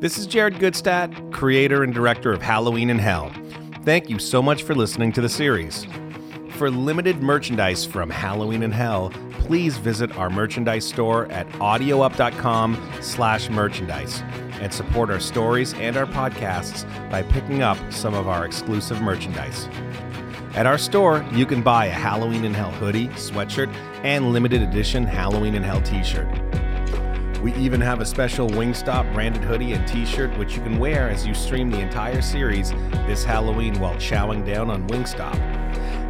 This is Jared Goodstadt, creator and director of Halloween in Hell. Thank you so much for listening to the series. For limited merchandise from Halloween in Hell, please visit our merchandise store at audioup.com slash merchandise and support our stories and our podcasts by picking up some of our exclusive merchandise. At our store, you can buy a Halloween in Hell hoodie, sweatshirt, and limited edition Halloween in Hell t shirt. We even have a special Wingstop branded hoodie and t shirt which you can wear as you stream the entire series this Halloween while chowing down on Wingstop.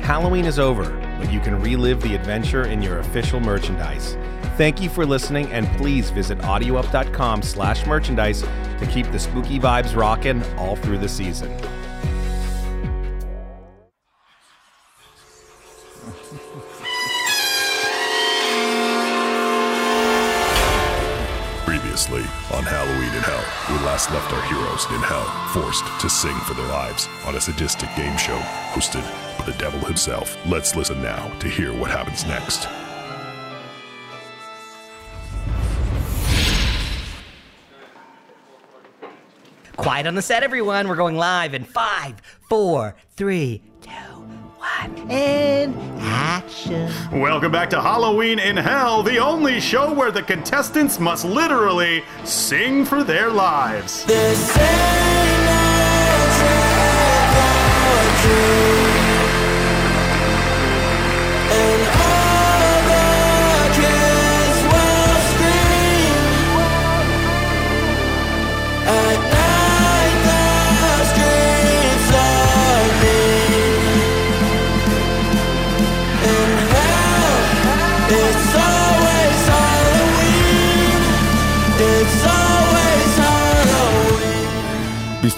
Halloween is over, but you can relive the adventure in your official merchandise. Thank you for listening, and please visit audioup.com slash merchandise to keep the spooky vibes rocking all through the season. Last left our heroes in Hell, forced to sing for their lives on a sadistic game show hosted by the devil himself. Let's listen now to hear what happens next. Quiet on the set, everyone. We're going live in five, four, three, two, one, and action. Welcome back to Halloween in Hell, the only show where the contestants must literally sing for their lives.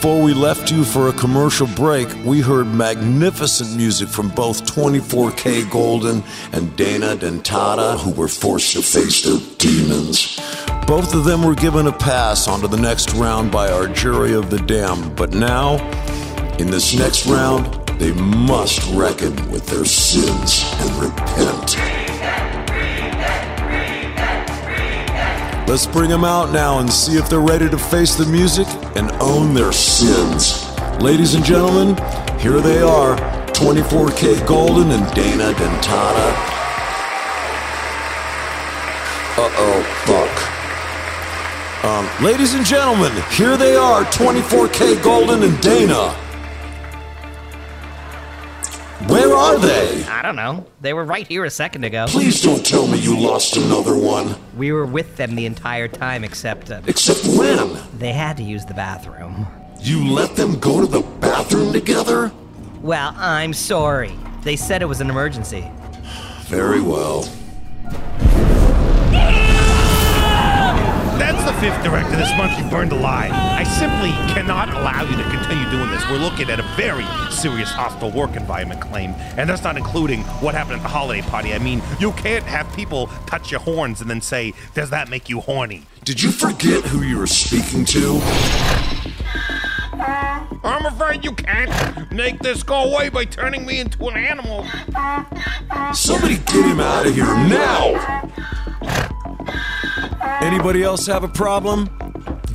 Before we left you for a commercial break, we heard magnificent music from both 24kGoldn and Dana Dentata, who were forced to face their demons. Both of them were given a pass onto the next round by our jury of the damned, but now, in this next round, they must reckon with their sins and repent. Let's bring them out now and see if they're ready to face the music and own their sins. Ladies and gentlemen, here they are 24kGoldn and Dana Dentata. Uh oh, fuck. Um, ladies and gentlemen, here they are 24kGoldn and Dana. Where are they? I don't know. They were right here a second ago. Please don't tell me you lost another one. We were with them the entire time, except uh, Except when? they had to use the bathroom. You let them go to the bathroom together? Well, I'm sorry. They said it was an emergency. Very well. That's the fifth director this month you burned alive. I simply cannot allow you to continue doing this. We're looking at a very serious hostile work environment claim, and that's not including what happened at the holiday party. I mean, you can't have people touch your horns and then say, Does that make you horny? Did you forget who you were speaking to? Uh, I'm afraid you can't make this go away by turning me into an animal. Somebody get him out of here now! Anybody else have a problem?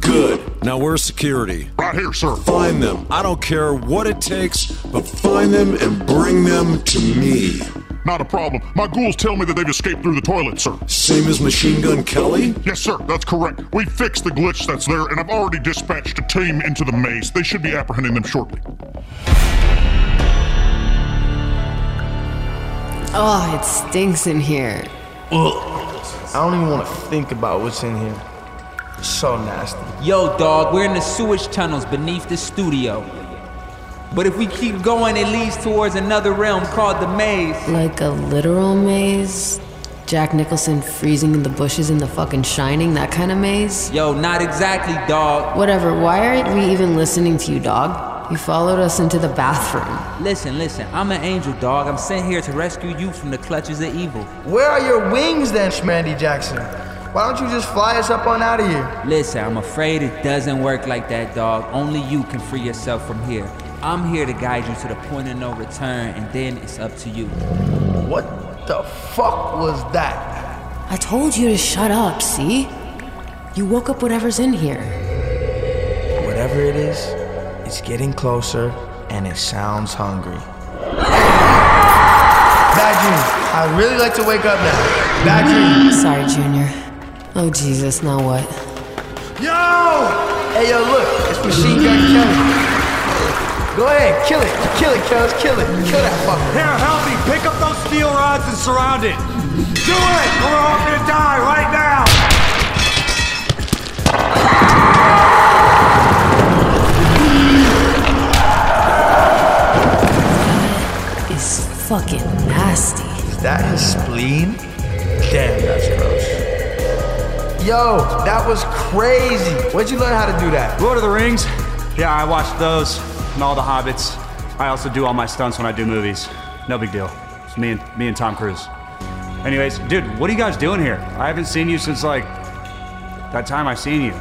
Good. Now where's security? Right here, sir. Find them. I don't care what it takes, but find them and bring them to me. Not a problem. My ghouls tell me that they've escaped through the toilet, sir. Same as Machine Gun Kelly? Yes, sir, that's correct. We fixed the glitch that's there, and I've already dispatched a team into the maze. They should be apprehending them shortly. Oh, it stinks in here. I don't even want to think about what's in here. It's so nasty. Yo, dog, we're in the sewage tunnels beneath the studio. But if we keep going, it leads towards another realm called the maze. Like a literal maze? Jack Nicholson freezing in the bushes in the fucking Shining, that kind of maze? Yo, not exactly, dog. Whatever, why aren't we even listening to you, dog? You followed us into the bathroom. Listen, listen, I'm an angel, dog. I'm sent here to rescue you from the clutches of evil. Where are your wings then, Schmandy Jackson? Why don't you just fly us up on out of here? Listen, I'm afraid it doesn't work like that, dog. Only you can free yourself from here. I'm here to guide you to the point of no return, and then it's up to you. What the fuck was that? I told you to shut up, see? You woke up whatever's in here. Whatever it is, it's getting closer and it sounds hungry. Bad dream. I'd really like to wake up now. Bad dream. Sorry, Junior. Oh, Jesus, now what? Yo! Hey, yo, look. It's Machine Gun Kelly. Go ahead, kill it. Kill it, Kells. Kill it. Kill that fucker. Here, help me. Pick up those steel rods and surround it. Do it, or we're all gonna die right now. It's fucking nasty. Is that his spleen? Damn, that's gross. Yo, that was crazy. Where'd you learn how to do that? Lord of the Rings? Yeah, I watched those and all the Hobbits. I also do all my stunts when I do movies. No big deal. It's me and me and Tom Cruise. Anyways, dude, what are you guys doing here? I haven't seen you since like that time I seen you.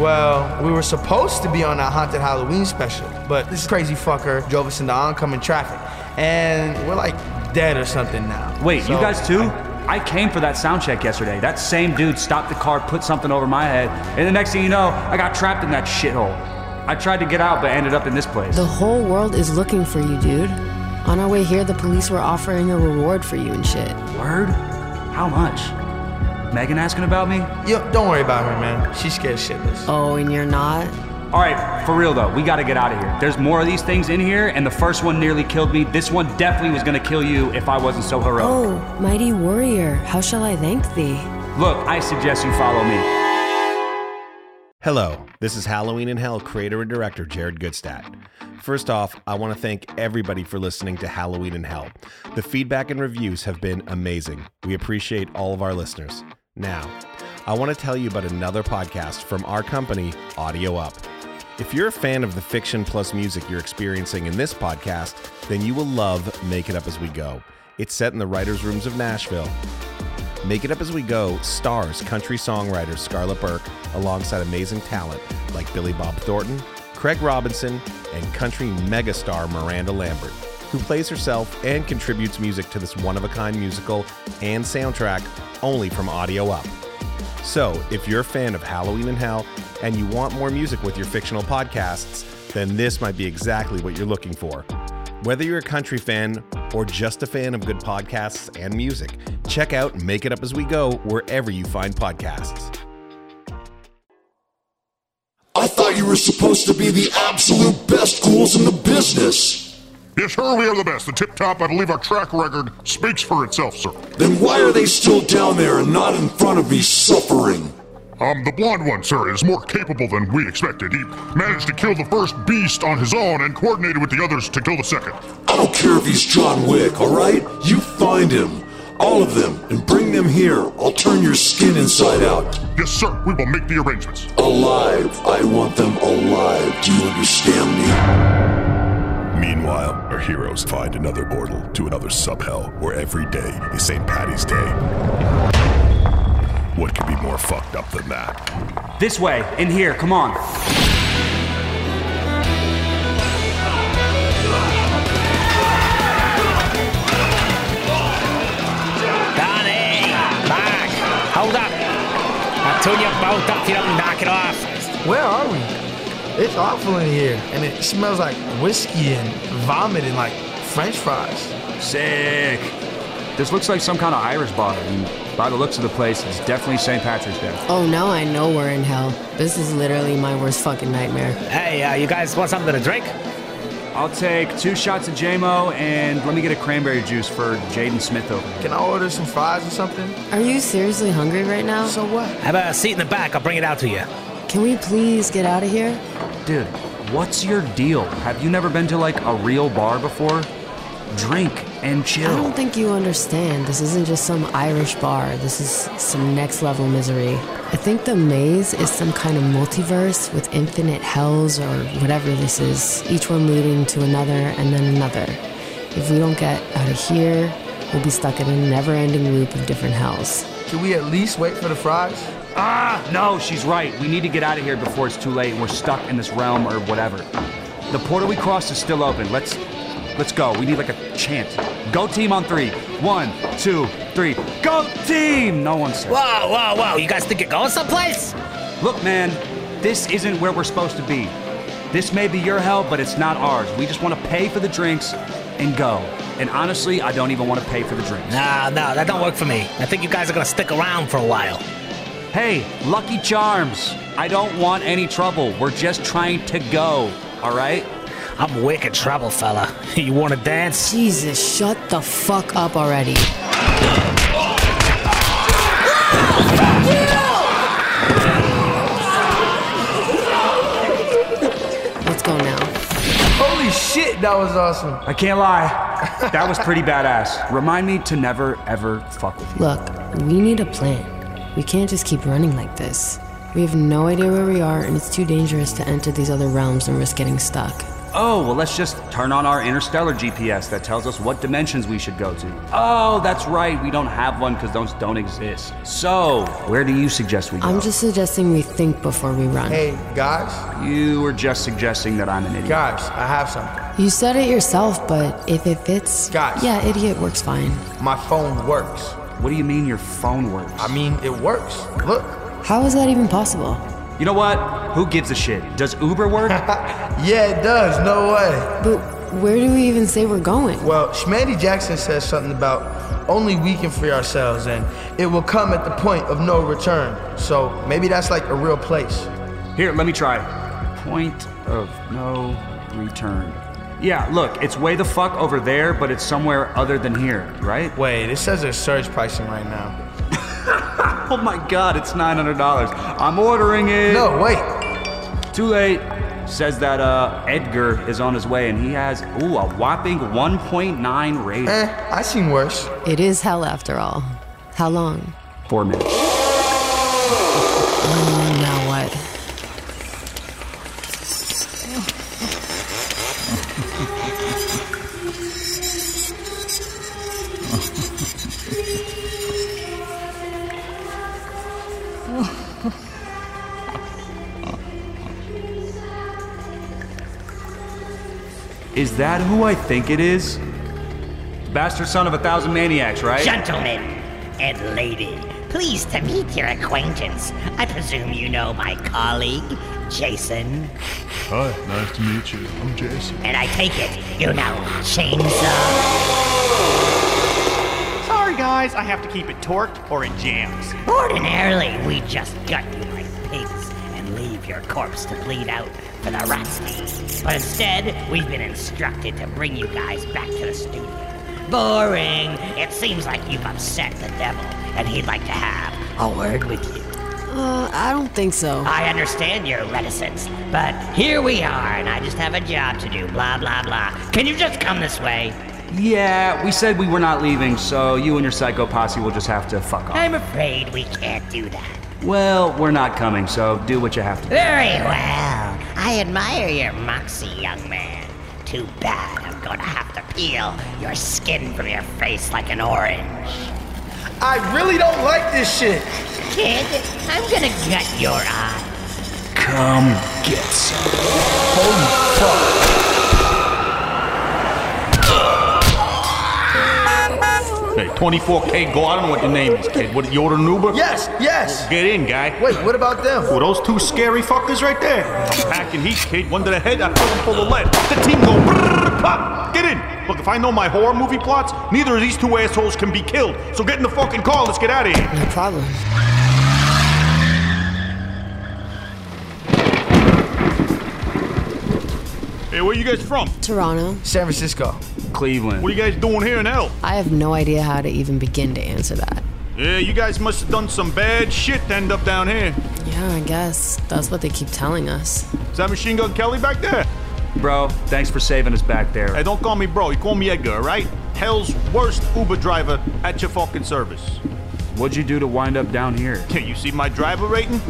Well, we were supposed to be on that haunted Halloween special, but this crazy fucker drove us into oncoming traffic, and we're like dead or something now. Wait, you guys too? I came for that sound check yesterday. That same dude stopped the car, put something over my head, and the next thing you know, I got trapped in that shithole. I tried to get out, but ended up in this place. The whole world is looking for you, dude. On our way here, the police were offering a reward for you and shit. Word? How much? Megan asking about me? Yo, don't worry about her, man. She's scared shitless. Oh, and you're not? All right, for real though, we gotta get out of here. There's more of these things in here, and the first one nearly killed me. This one definitely was gonna kill you if I wasn't so heroic. Oh, mighty warrior, how shall I thank thee? Look, I suggest you follow me. Hello, this is Halloween in Hell creator and director Jared Goodstadt. First off, I want to thank everybody for listening to Halloween in Hell. The feedback and reviews have been amazing. We appreciate all of our listeners. Now, I want to tell you about another podcast from our company, Audio Up. If you're a fan of the fiction plus music you're experiencing in this podcast, then you will love Make It Up As We Go. It's set in the writers' rooms of Nashville. Make It Up As We Go stars country songwriter Scarlett Burke alongside amazing talent like Billy Bob Thornton, Craig Robinson, and country megastar Miranda Lambert, who plays herself and contributes music to this one of a kind musical and soundtrack only from Audio Up. So, if you're a fan of Halloween in Hell and you want more music with your fictional podcasts, then this might be exactly what you're looking for. Whether you're a country fan or just a fan of good podcasts and music, check out Make It Up As We Go wherever you find podcasts. I thought you were supposed to be the absolute best ghouls in the business. Yes, sir, we are the best. The tip top, I believe our track record speaks for itself, sir. Then why are they still down there and not in front of me suffering? Um, the blonde one, sir, is more capable than we expected. He managed to kill the first beast on his own and coordinated with the others to kill the second. I don't care if he's John Wick, alright? You find him. All of them, and bring them here. I'll turn your skin inside out. Yes, sir, we will make the arrangements. Alive. I want them alive. Do you understand me? Meanwhile, our heroes find another portal to another sub-hell where every day is St. Patty's Day. What could be more fucked up than that? This way, in here, come on. Danny! Back! Hold up! I told you both up, you don't knock it off. Where are we? It's awful in here, and it smells like whiskey and vomit and like French fries. Sick. This looks like some kind of Irish bar, and by the looks of the place, it's definitely St. Patrick's Day. Oh, now I know we're in hell. This is literally my worst fucking nightmare. Hey, uh, you guys want something to drink? I'll take two shots of JMO and let me get a cranberry juice for Jaden Smith over. Can I order some fries or something? Are you seriously hungry right now? So what? Have a seat in the back. I'll bring it out to you. Can we please get out of here? Dude, what's your deal? Have you never been to like a real bar before? Drink and chill. I don't think you understand. This isn't just some Irish bar. This is some next level misery. I think the maze is some kind of multiverse with infinite hells or whatever this is, each one leading to another and then another. If we don't get out of here, we'll be stuck in a never ending loop of different hells. Can we at least wait for the fries? Ah, no, she's right. We need to get out of here before it's too late and we're stuck in this realm or whatever. The portal we crossed is still open. Let's let's go. We need like a chant. Go team on three. One, two, three. Go team! No one said. Whoa, whoa, whoa. You guys think you're going someplace? Look, man, this isn't where we're supposed to be. This may be your hell, but it's not ours. We just want to pay for the drinks and go. And honestly, I don't even want to pay for the drinks. No, no, that don't work for me. I think you guys are gonna stick around for a while. Hey, Lucky Charms, I don't want any trouble. We're just trying to go, all right? I'm wicked trouble, fella. You wanna dance? Jesus, shut the fuck up already. Let's go now. Holy shit, that was awesome. I can't lie. That was pretty badass. Remind me to never, ever fuck with you. Look, we need a plan. We can't just keep running like this. We have no idea where we are, and it's too dangerous to enter these other realms and risk getting stuck. Oh, well, let's just turn on our interstellar GPS that tells us what dimensions we should go to. Oh, that's right. We don't have one because those don't exist. So, where do you suggest we go? I'm just suggesting we think before we run. Hey, guys, You were just suggesting that I'm an idiot. guys, I have something. You said it yourself, but if it fits, Guys. yeah, idiot works fine. My phone works. What do you mean your phone works? I mean, it works. Look. How is that even possible? You know what? Who gives a shit? Does Uber work? Yeah, it does. No way. But where do we even say we're going? Well, Schmandy Jackson says something about only we can free ourselves and it will come at the point of no return. So maybe that's like a real place. Here, let me try. Point of no return. Yeah, look, it's way the fuck over there, but it's somewhere other than here, right? Wait, it says there's surge pricing right now. Oh my god, it's $900. I'm ordering it. No, wait. Too late. Says that uh, Edgar is on his way and he has, ooh, a whopping 1.9 rating. Eh, I seen worse. It is hell after all. How long? Four minutes. Is that who I think it is? Bastard son of a thousand maniacs, right? Gentlemen and lady, pleased to meet your acquaintance. I presume you know my colleague, Jason. Hi, nice to meet you. I'm Jason. And I take it you know Chainsaw. Sorry, guys, I have to keep it torqued or it jams. Ordinarily, we just gut you your corpse to bleed out for the rats to eat. But instead, we've been instructed to bring you guys back to the studio. Boring. It seems like you've upset the devil, and he'd like to have a word with you. Uh, I don't think so. I understand your reticence, but here we are, and I just have a job to do, blah, blah, blah. Can you just come this way? Yeah, we said we were not leaving, so you and your psycho posse will just have to fuck off. I'm afraid we can't do that. Well, we're not coming, so do what you have to do. Very well. I admire your moxie, young man. Too bad I'm gonna have to peel your skin from your face like an orange. I really don't like this shit. Kid, I'm gonna gut your eye. Come get some. Holy fuck. 24K Go. I don't know what your name is, kid. What, you order an Uber? Yes, yes. Get in, guy. Wait, what about them? Well, those two scary fuckers right there. I'm packing heat, kid. One to the head, I feel them full of lead. The team go brrr, pop. Get in. Look, if I know my horror movie plots, neither of these two assholes can be killed. So get in the fucking car. Let's get out of here. No problem. Hey, where you guys from? Toronto. San Francisco. Cleveland. What are you guys doing here in hell? I have no idea how to even begin to answer that. Yeah, you guys must have done some bad shit to end up down here. Yeah, I guess. That's what they keep telling us. Is that Machine Gun Kelly back there? Bro, thanks for saving us back there. Hey, don't call me bro. You call me Edgar, right? Hell's worst Uber driver at your fucking service. What'd you do to wind up down here? Yeah, you see my driver rating?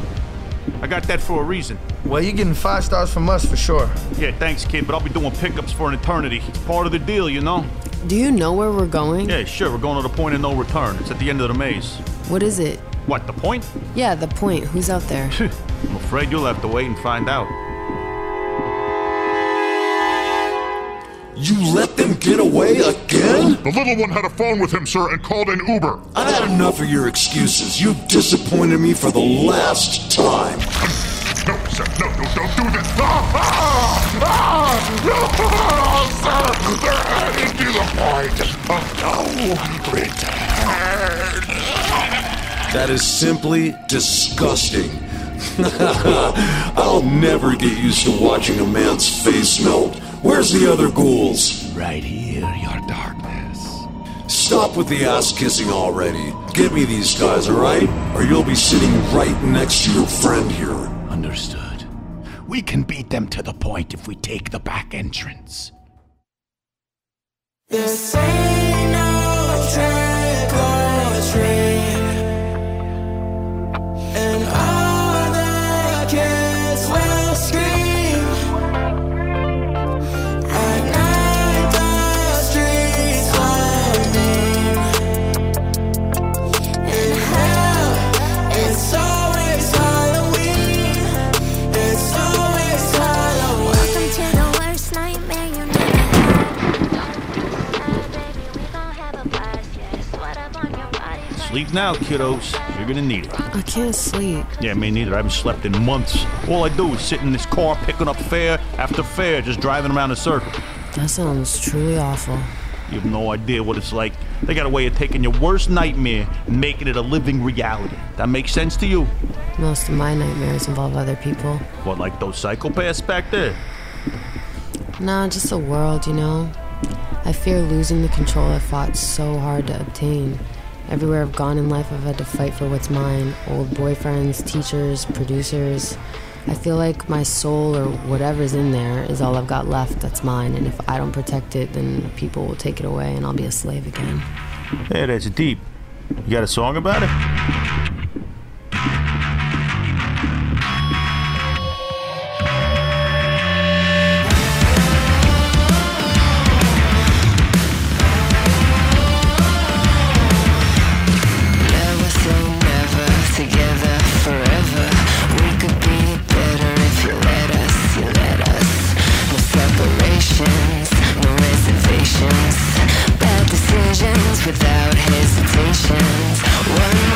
I got that for a reason. Well, you're getting five stars from us for sure. Yeah, thanks, kid, but I'll be doing pickups for an eternity. It's part of the deal, you know? Do you know where we're going? Yeah, sure, we're going to the point of no return. It's at the end of the maze. What is it? What, the point? Yeah, the point. Who's out there? I'm afraid you'll have to wait and find out. You let them get away again? The little one had a phone with him, sir, and called an Uber. I've had enough of your excuses. You've disappointed me for the last time. Don't do this. Ah, ah, ah, no, sir, they're heading to the point of no return. That is simply disgusting. I'll never get used to watching a man's face melt. Where's the other ghouls? Right here, your darkness. Stop with the ass kissing already. Get me these guys, alright? Or you'll be sitting right next to your friend here. Understood. We can beat them to the point if we take the back entrance. This ain't no Sleep now, kiddos. You're gonna need it. I can't sleep. Yeah, me neither. I haven't slept in months. All I do is sit in this car picking up fare after fare, just driving around in a circle. That sounds truly awful. You have no idea what it's like. They got a way of taking your worst nightmare and making it a living reality. That makes sense to you? Most of my nightmares involve other people. What, like those psychopaths back there? Nah, just the world, you know? I fear losing the control I fought so hard to obtain. Everywhere I've gone in life, I've had to fight for what's mine old boyfriends, teachers, producers. I feel like my soul or whatever's in there is all I've got left that's mine, and if I don't protect it, then people will take it away and I'll be a slave again. Hey, that's deep. You got a song about it? Reservations. Bad decisions without hesitations. One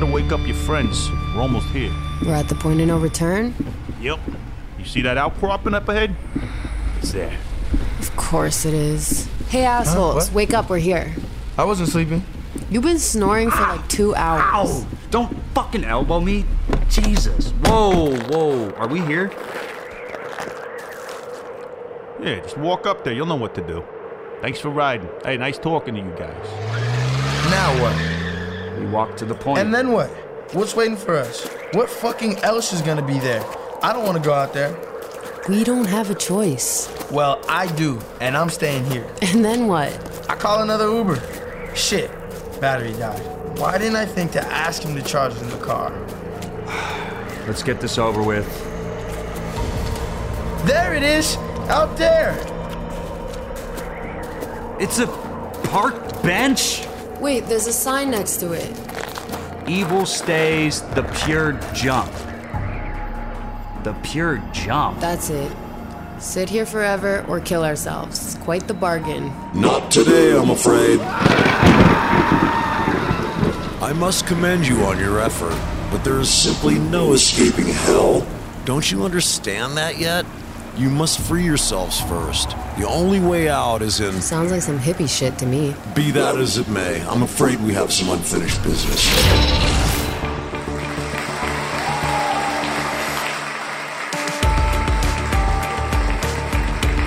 better wake up your friends. We're almost here. We're at the point of no return? Yep. You see that outcropping up ahead? It's there. Of course it is. Hey, assholes, what? wake up, we're here. I wasn't sleeping. You've been snoring for like two hours. Ow! Don't fucking elbow me. Jesus. Whoa, whoa. Are we here? Yeah, just walk up there. You'll know what to do. Thanks for riding. Hey, nice talking to you guys. Now what? We walk to the point. And then what? What's waiting for us? What fucking else is gonna be there? I don't wanna go out there. We don't have a choice. Well, I do, and I'm staying here. And then what? I call another Uber. Shit, battery died. Why didn't I think to ask him to charge in the car? Let's get this over with. There it is, out there. It's a parked bench? Wait, there's a sign next to it. Evil stays the pure jump. The pure jump. That's it. Sit here forever or kill ourselves. Quite the bargain. Not today, I'm afraid. I must commend you on your effort, but there is simply no escaping hell. Don't you understand that yet? You must free yourselves first. The only way out is in. Sounds like some hippie shit to me. Be that as it may, I'm afraid we have some unfinished business.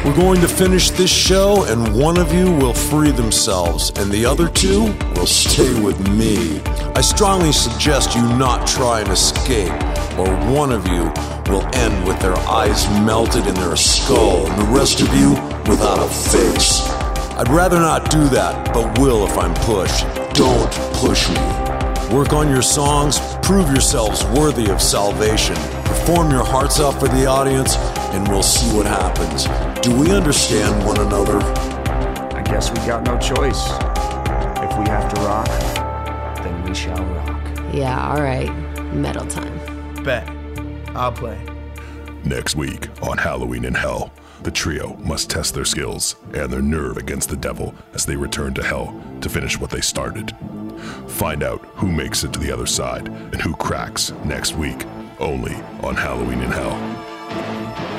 We're going to finish this show, and one of you will free themselves, and the other two will stay with me. I strongly suggest you not try and escape, or one of you will end with their eyes melted in their skull, and the rest of you without a face. I'd rather not do that, but will if I'm pushed. Don't push me. Work on your songs, prove yourselves worthy of salvation, perform your hearts out for the audience, and we'll see what happens. Do we understand one another? I guess we got no choice. If we have to rock, then we shall rock. Yeah, all right. Metal time. Bet. I'll play. Next week on Halloween in Hell, the trio must test their skills and their nerve against the devil as they return to hell to finish what they started. Find out who makes it to the other side and who cracks next week, only on Halloween in Hell.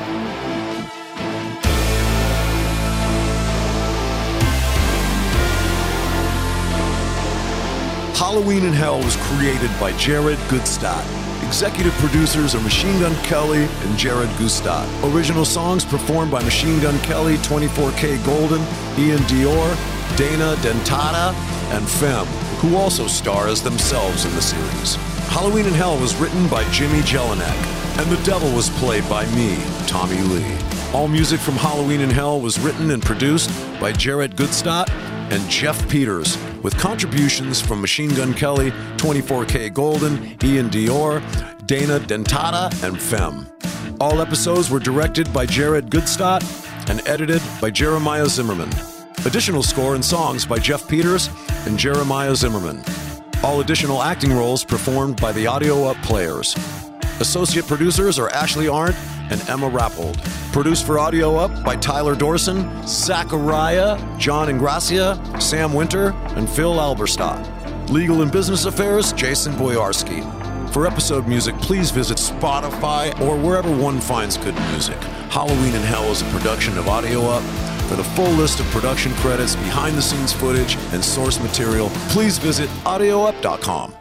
Halloween in Hell was created by Jared Goodstadt. Executive producers are Machine Gun Kelly and Jared Goodstadt. Original songs performed by Machine Gun Kelly, 24K Golden, Iann Dior, Dana Dentata, and Phem, who also star as themselves in the series. Halloween in Hell was written by Jimmy Jelinek, and the devil was played by me, Tommy Lee. All music from Halloween in Hell was written and produced by Jared Goodstadt and Jeff Peters, with contributions from Machine Gun Kelly, 24K Golden, Iann Dior, Dana Dentata, and Phem. All episodes were directed by Jared Goodstadt and edited by Jeremiah Zimmerman. Additional score and songs by Jeff Peters and Jeremiah Zimmerman. All additional acting roles performed by the Audio Up Players. Associate producers are Ashley Arndt and Emma Rappold. Produced for Audio Up by Tyler Dorson, Zachariah, John Ingracia, Sam Winter, and Phil Alberstadt. Legal and Business Affairs, Jason Boyarski. For episode music, please visit Spotify or wherever one finds good music. Halloween in Hell is a production of Audio Up. For the full list of production credits, behind the scenes footage, and source material, please visit audioup.com.